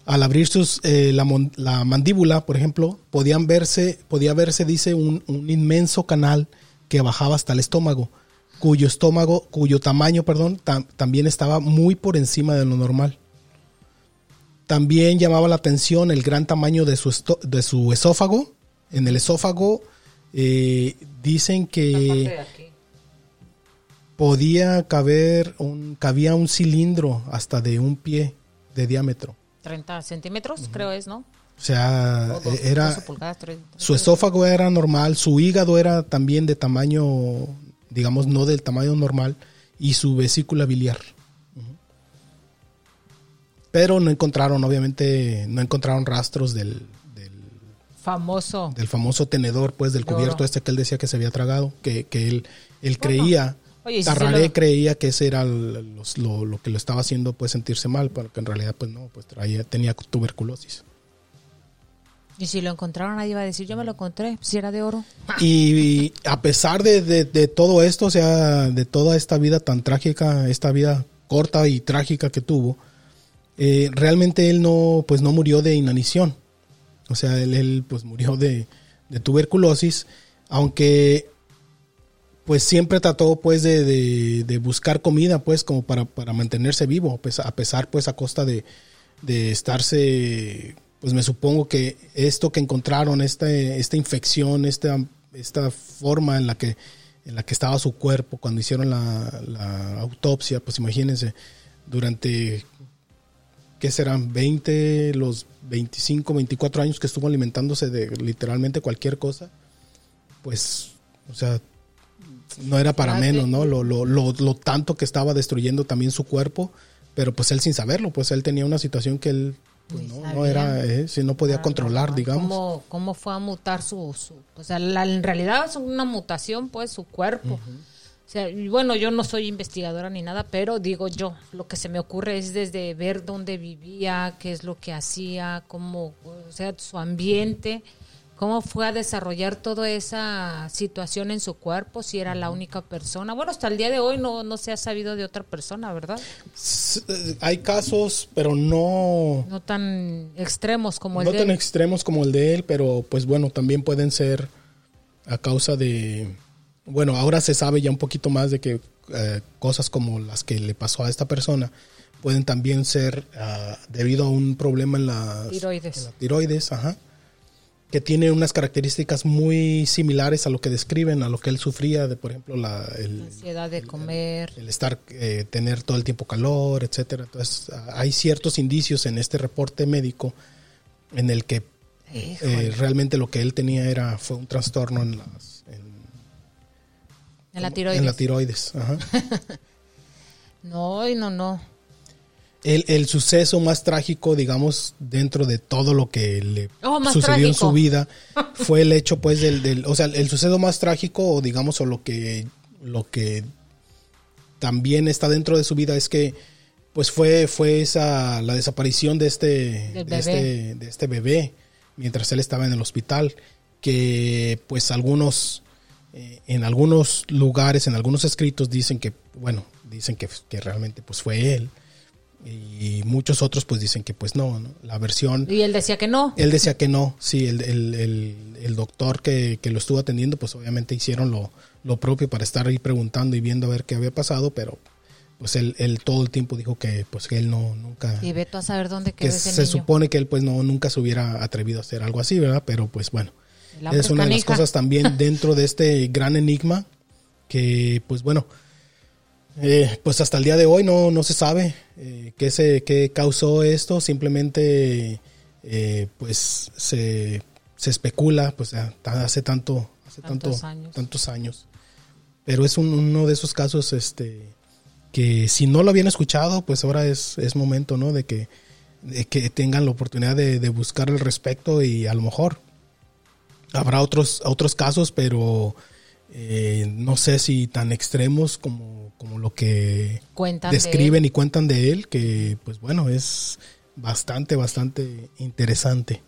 al abrir sus, eh, la, mandíbula, por ejemplo, podían verse, podía verse, dice, un, inmenso canal que bajaba hasta el estómago, cuyo estómago, cuyo tamaño, perdón, también estaba muy por encima de lo normal. También llamaba la atención el gran tamaño de su, de su esófago. En el esófago eh, dicen que podía caber un, cabía un cilindro hasta de un pie de diámetro. 30 centímetros, creo es, ¿no? O sea, era su esófago era normal, su hígado era también de tamaño, digamos, no del tamaño normal, y su vesícula biliar. Pero no encontraron, obviamente, no encontraron rastros del, famoso del famoso tenedor, pues, del cubierto este que él decía que se había tragado, que, que él, él creía Oye, creía que ese era lo, que lo estaba haciendo pues sentirse mal, pero que en realidad pues no, pues traía, tenía tuberculosis. Y si lo encontraron, nadie iba a decir, yo me lo encontré, si era de oro. Y, a pesar de, todo esto, o sea, de toda esta vida tan trágica, esta vida corta y trágica que tuvo, eh, realmente él no, pues no murió de inanición. O sea, él, él pues murió de, tuberculosis, aunque pues siempre trató pues de, de, buscar comida pues como para, para, mantenerse vivo, pues a pesar pues a costa de, de, estarse, pues me supongo que esto que encontraron, esta, esta infección, esta, esta forma en la que en la que estaba su cuerpo cuando hicieron la, la autopsia, pues imagínense, durante, ¿qué serán? 20, los 25, 24 años que estuvo alimentándose de literalmente cualquier cosa, pues, o sea, no era para menos, ¿no? Lo, lo, lo, lo, tanto que estaba destruyendo también su cuerpo, pero pues él sin saberlo, pues él tenía una situación que él pues, no, era, eh, si no podía controlar, digamos. ¿Cómo, ¿Cómo, fue a mutar su, su o sea, en realidad es una mutación, pues, su cuerpo. O sea, bueno, yo no soy investigadora ni nada, pero digo yo, lo que se me ocurre es desde ver dónde vivía, qué es lo que hacía, cómo, o sea, su ambiente cómo fue a desarrollar toda esa situación en su cuerpo, si era la única persona. Bueno, hasta el día de hoy no, no se ha sabido de otra persona, ¿verdad? Eh, hay casos, pero no... No tan extremos como el de él. No tan extremos como el de él, pero pues bueno, también pueden ser a causa de... Bueno, ahora se sabe ya un poquito más de que eh, cosas como las que le pasó a esta persona pueden también ser ah, debido a un problema en las tiroides. En tiroides, ajá que tiene unas características muy similares a lo que describen, a lo que él sufría, de por ejemplo la, ansiedad de comer, el, estar, eh, tener todo el tiempo calor, etcétera. Entonces hay ciertos indicios en este reporte médico en el que eh, realmente lo que él tenía era fue un trastorno en las en, la tiroides. En la tiroides, ajá. no, no, no el, suceso más trágico, digamos, dentro de todo lo que le oh, sucedió en su vida, fue el hecho, pues, del, del, o sea, el suceso más trágico, o digamos, o lo que, lo que también está dentro de su vida es que, pues, fue, fue esa, la desaparición de este, de este, de este bebé, mientras él estaba en el hospital, que, pues, algunos, eh, en algunos lugares, en algunos escritos dicen que, bueno, dicen que, que realmente, pues, fue él y muchos otros pues dicen que pues no, la versión... Y él decía que no. Él decía que no, sí, el, el, el, doctor que, lo estuvo atendiendo pues obviamente hicieron lo, lo, propio para estar ahí preguntando y viendo a ver qué había pasado, pero pues él, él todo el tiempo dijo que pues que él no nunca... Y ve a saber dónde quedó ese Se supone que él pues no nunca se hubiera atrevido a hacer algo así, ¿verdad? Pero pues bueno, es una de las cosas también dentro de este gran enigma que pues bueno eh, pues hasta el día de hoy no, no se sabe eh, qué, se, qué causó esto, simplemente eh, pues se, se, especula, pues hace tanto, hace tantos, años. tantos años. Pero es uno de esos casos este, que si no lo habían escuchado, pues ahora es, es momento ¿no? de, que, de que tengan la oportunidad de, de buscar el respecto y a lo mejor habrá otros, otros casos, pero eh, no sé si tan extremos como, como lo que describen y cuentan de él, que pues bueno, es bastante, bastante interesante.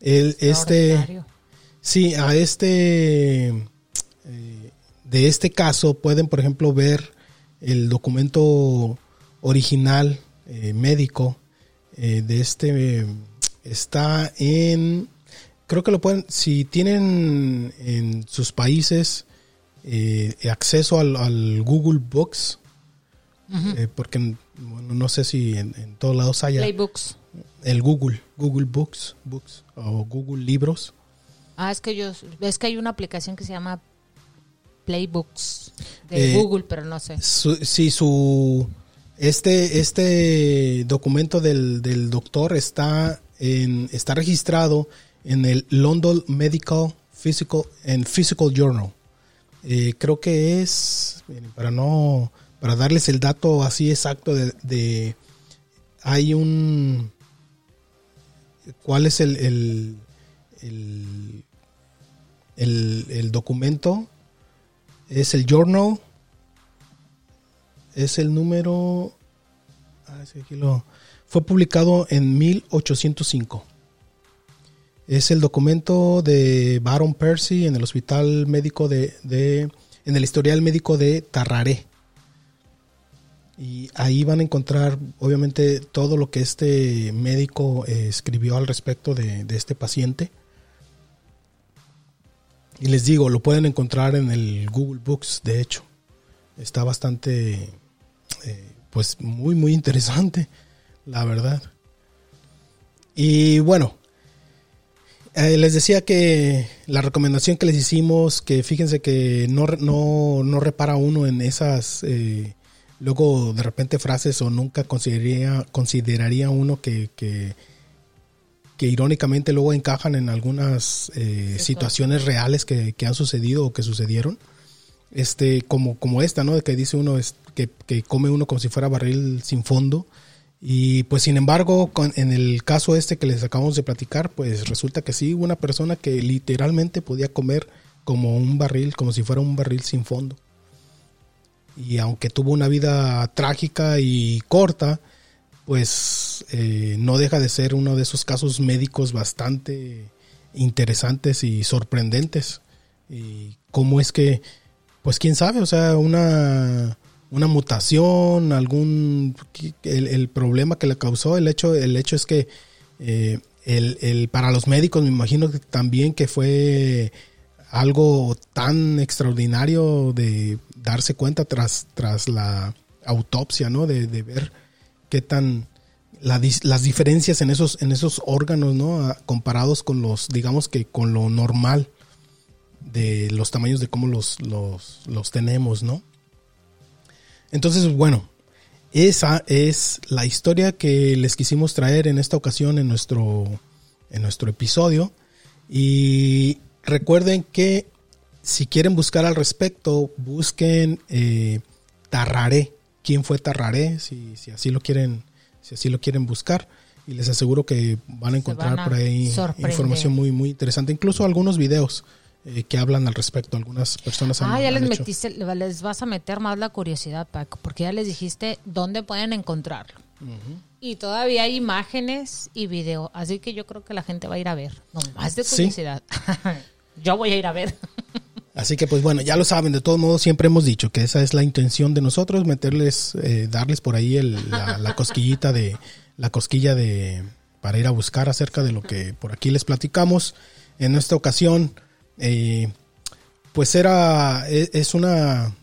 El, este, sí, a este, eh, de este caso pueden, por ejemplo, ver el documento original eh, médico de este, está en creo que lo pueden, si tienen en sus países eh, acceso al, Google Books, eh, porque no sé si en, todos lados haya. Playbooks. El Google, Google Books, Books o Google Libros. Ah, es que yo, es que hay una aplicación que se llama Playbooks de eh, Google, pero no sé. si su este este documento del, del doctor está en está registrado en el London Medical Physical and Physical Journal. Eh, creo que es, para no, para darles el dato así exacto de, hay un, ¿cuál es el, el, el, documento? Es el journal, es el número, ah, fue publicado en 1805. Es el documento de Baron Percy en el hospital médico de, en el historial médico de Tarraré. Y ahí van a encontrar, obviamente, todo lo que este médico eh, escribió al respecto de, este paciente. Y les digo, lo pueden encontrar en el Google Books, de hecho. Está bastante, eh, pues muy, muy interesante, la verdad. Y bueno, eh, les decía que la recomendación que les hicimos, que fíjense que no, no, no repara uno en esas eh, luego de repente frases o nunca consideraría, consideraría uno que, que, irónicamente luego encajan en algunas eh, situaciones reales que, han sucedido o que sucedieron. Este, como, como esta, ¿no? De que dice uno es, que, que come uno como si fuera barril sin fondo. Y pues sin embargo, en el caso este que les acabamos de platicar, pues resulta que sí, una persona que literalmente podía comer como un barril, como si fuera un barril sin fondo. Y aunque tuvo una vida trágica y corta, pues eh, no deja de ser uno de esos casos médicos bastante interesantes y sorprendentes. Y cómo es que, pues quién sabe, o sea, una una mutación, algún el, problema que le causó, el hecho, el hecho es que eh, el, para los médicos me imagino que también que fue algo tan extraordinario de darse cuenta tras, tras la autopsia, ¿no? De, ver qué tan las diferencias en esos, en esos órganos, ¿no? comparados con los, digamos que con lo normal de los tamaños de cómo los, los, los tenemos, ¿no? Entonces, bueno, esa es la historia que les quisimos traer en esta ocasión en nuestro, en nuestro episodio. Y recuerden que si quieren buscar al respecto, busquen eh, Tarraré. ¿Quién fue Tarraré? Si, si, así lo quieren, si así lo quieren buscar. Y les aseguro que van a encontrar por ahí información muy, muy interesante. Incluso algunos videos eh, que hablan al respecto. Algunas personas han, Ah, ya les metiste, les vas a meter más la curiosidad, Paco, porque ya les dijiste dónde pueden encontrarlo. Y todavía hay imágenes y video, así que yo creo que la gente va a ir a ver. No, más de curiosidad. yo voy a ir a ver. Así que pues bueno, ya lo saben, de todos modos siempre hemos dicho que esa es la intención de nosotros, meterles, eh, darles por ahí la, la, cosquillita de, la cosquilla de, para ir a buscar acerca de lo que por aquí les platicamos. En esta ocasión, eh, pues era, e, es, una,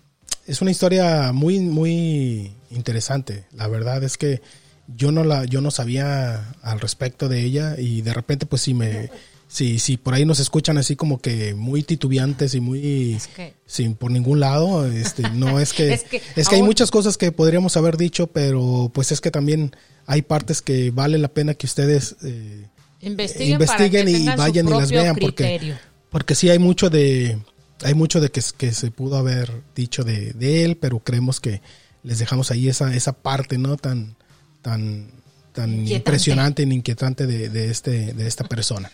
es una historia muy, muy interesante. La verdad es que yo no la, yo no sabía al respecto de ella y de repente pues si me, si, si por ahí nos escuchan así como que muy titubeantes y muy sin por ningún lado, este, no es que, es que, hay muchas cosas que podríamos haber dicho, pero pues es que también hay partes que vale la pena que ustedes eh, investiguen, y vayan y las vean porque porque sí hay mucho de, hay mucho de que, que se pudo haber dicho de, él, pero creemos que les dejamos ahí esa, esa parte, ¿no? Tan, tan, tan impresionante e inquietante de, este, de esta persona.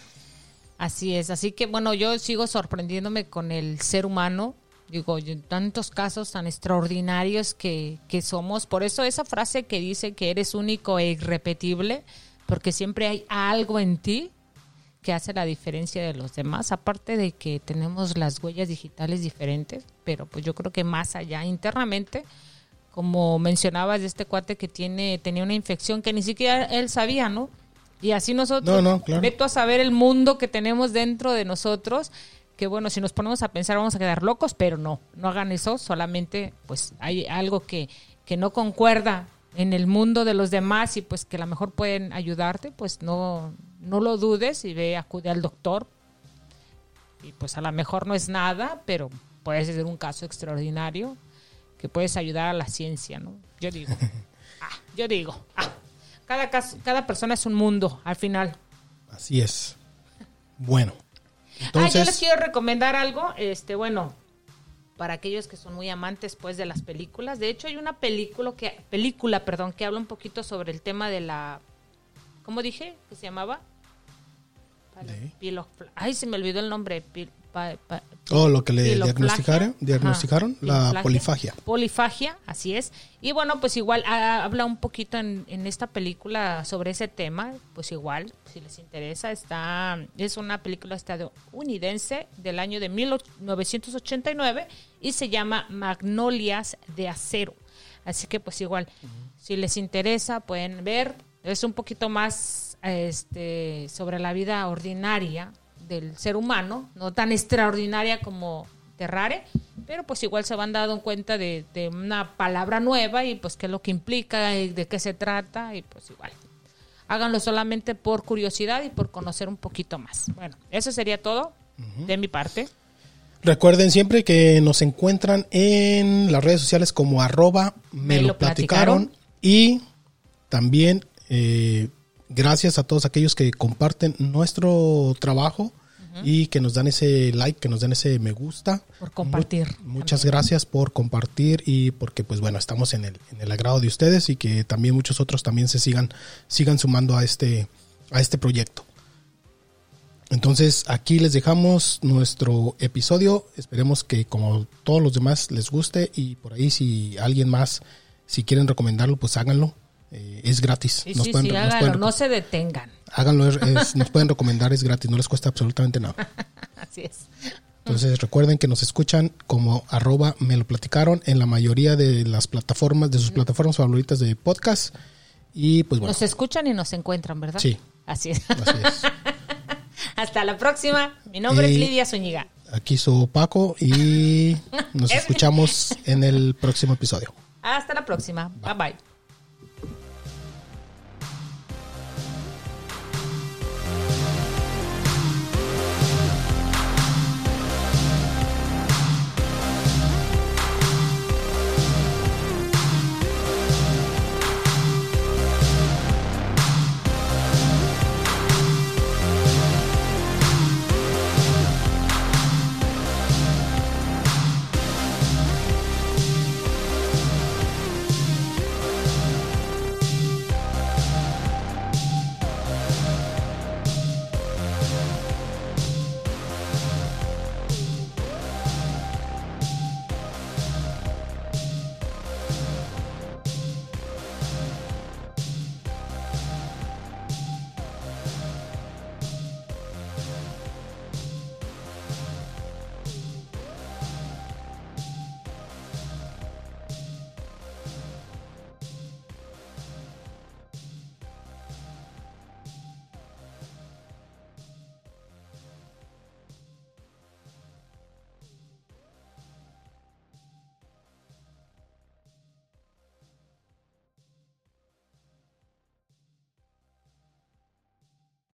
Así es, así que bueno, yo sigo sorprendiéndome con el ser humano, digo, tantos casos tan extraordinarios que, que somos, por eso esa frase que dice que eres único e irrepetible, porque siempre hay algo en ti que hace la diferencia de los demás, aparte de que tenemos las huellas digitales diferentes, pero pues yo creo que más allá internamente, como mencionabas de este cuate que tiene tenía una infección que ni siquiera él sabía, ¿no? Y así nosotros, no, a saber el mundo que tenemos dentro de nosotros, que bueno, si nos ponemos a pensar vamos a quedar locos, pero no, no hagan eso, solamente pues hay algo que, que no concuerda en el mundo de los demás y pues que a lo mejor pueden ayudarte, pues no, no lo dudes y ve, acude al doctor. Y pues a lo mejor no es nada, pero puede ser un caso extraordinario que puedes ayudar a la ciencia, ¿no? Yo digo, ah, yo digo, ah, cada, caso, cada persona es un mundo al final. Así es. Bueno. Entonces... Ah, yo les quiero recomendar algo, este, bueno, para aquellos que son muy amantes pues de las películas. De hecho, hay una película que película, perdón, que habla un poquito sobre el tema de la ¿cómo dije? que se llamaba? Ay, se me olvidó el nombre. oh, lo que le diagnosticaron, diagnosticaron la polifagia. Polifagia, así es. Y bueno, pues igual habla un poquito en, esta película sobre ese tema, pues igual, si les interesa, está es una película estadounidense del año de 1989 y se llama Magnolias de Acero. Así que pues igual, si les interesa, pueden ver. Es un poquito más este, sobre la vida ordinaria del ser humano, no tan extraordinaria como Terrare, pero pues igual se van dando cuenta de, una palabra nueva y pues qué es lo que implica y de qué se trata y pues igual. Háganlo solamente por curiosidad y por conocer un poquito más. Bueno, eso sería todo de mi parte. Recuerden siempre que nos encuentran en las redes sociales como arroba me, lo platicaron. y también eh, gracias a todos aquellos que comparten nuestro trabajo y que nos dan ese like, que nos dan ese me gusta. Por compartir. muchas gracias por compartir y porque pues bueno, estamos en el, en el agrado de ustedes y que también muchos otros también se sigan, sigan sumando a este, a este proyecto. Entonces aquí les dejamos nuestro episodio. Esperemos que como todos los demás les guste y por ahí si alguien más, si quieren recomendarlo, pues háganlo. Eh, es gratis. Sí, sí, sí, háganlo, no se detengan. Háganlo, nos pueden recomendar, es gratis, no les cuesta absolutamente nada. Así es. Entonces recuerden que nos escuchan como arroba me lo platicaron en la mayoría de las plataformas, de sus plataformas favoritas de podcast. Y pues bueno. Nos escuchan y nos encuentran, ¿verdad? Sí. Así es. Así es. Hasta la próxima. Mi nombre es Lidia Zúñiga. Aquí soy Paco y nos escuchamos en el próximo episodio. Hasta la próxima. bye. bye.